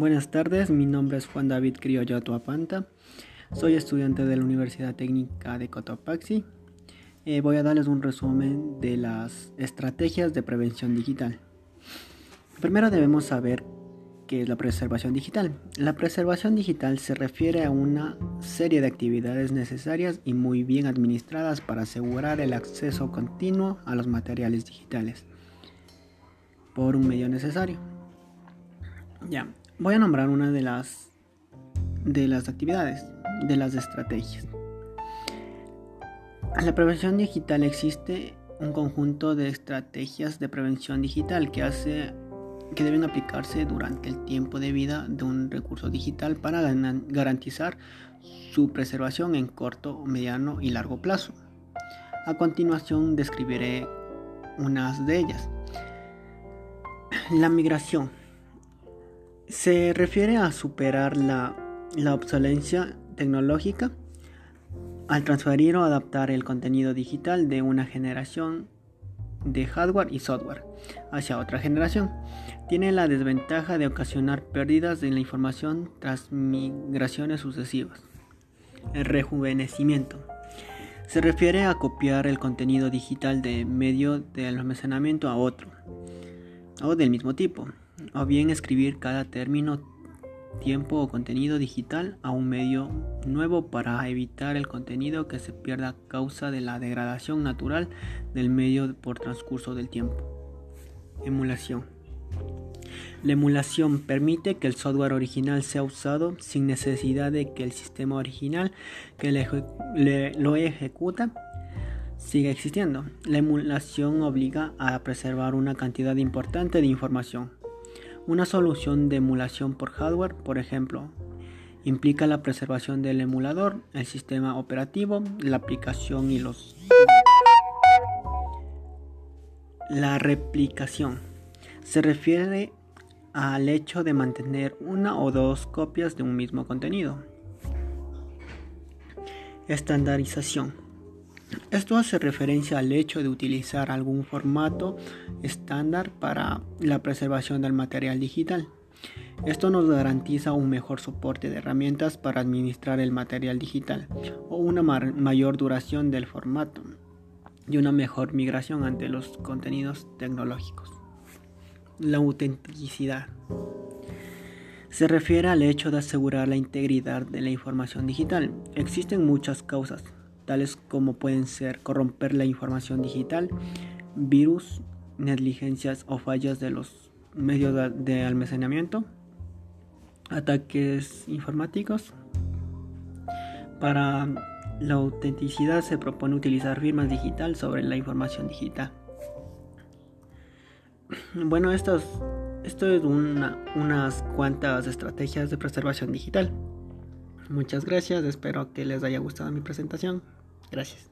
Buenas tardes, mi nombre es Juan David Criollo Tuapanta. Soy estudiante de la Universidad Técnica de Cotopaxi. Eh, voy a darles un resumen de las estrategias de prevención digital. Primero debemos saber qué es la preservación digital. La preservación digital se refiere a una serie de actividades necesarias y muy bien administradas para asegurar el acceso continuo a los materiales digitales por un medio necesario. Ya, Voy a nombrar una de las de las actividades, de las estrategias. En la prevención digital existe un conjunto de estrategias de prevención digital que hace que deben aplicarse durante el tiempo de vida de un recurso digital para garantizar su preservación en corto, mediano y largo plazo. A continuación describiré unas de ellas. La migración se refiere a superar la, obsolencia tecnológica al transferir o adaptar el contenido digital de una generación de hardware y software hacia otra generación. Tiene la desventaja de ocasionar pérdidas de la información tras migraciones sucesivas. El rejuvenecimiento. Se refiere a copiar el contenido digital de medio de almacenamiento a otro o del mismo tipo o bien escribir cada término, tiempo o contenido digital a un medio nuevo para evitar el contenido que se pierda a causa de la degradación natural del medio por transcurso del tiempo. Emulación. La emulación permite que el software original sea usado sin necesidad de que el sistema original que lo ejecuta siga existiendo. La emulación obliga a preservar una cantidad importante de información una solución de emulación por hardware, por ejemplo, implica la preservación del emulador, el sistema operativo, la aplicación y los... La replicación se refiere al hecho de mantener una o dos copias de un mismo contenido. Estandarización esto hace referencia al hecho de utilizar algún formato estándar para la preservación del material digital. Esto nos garantiza un mejor soporte de herramientas para administrar el material digital o una mayor duración del formato y una mejor migración ante los contenidos tecnológicos. La autenticidad se refiere al hecho de asegurar la integridad de la información digital. Existen muchas causas tales como pueden ser corromper la información digital, virus, negligencias o fallas de los medios de almacenamiento, ataques informáticos. Para la autenticidad se propone utilizar firmas digital sobre la información digital. Bueno, esto es, esto es unas cuantas estrategias de preservación digital. Muchas gracias, espero que les haya gustado mi presentación. Gracias.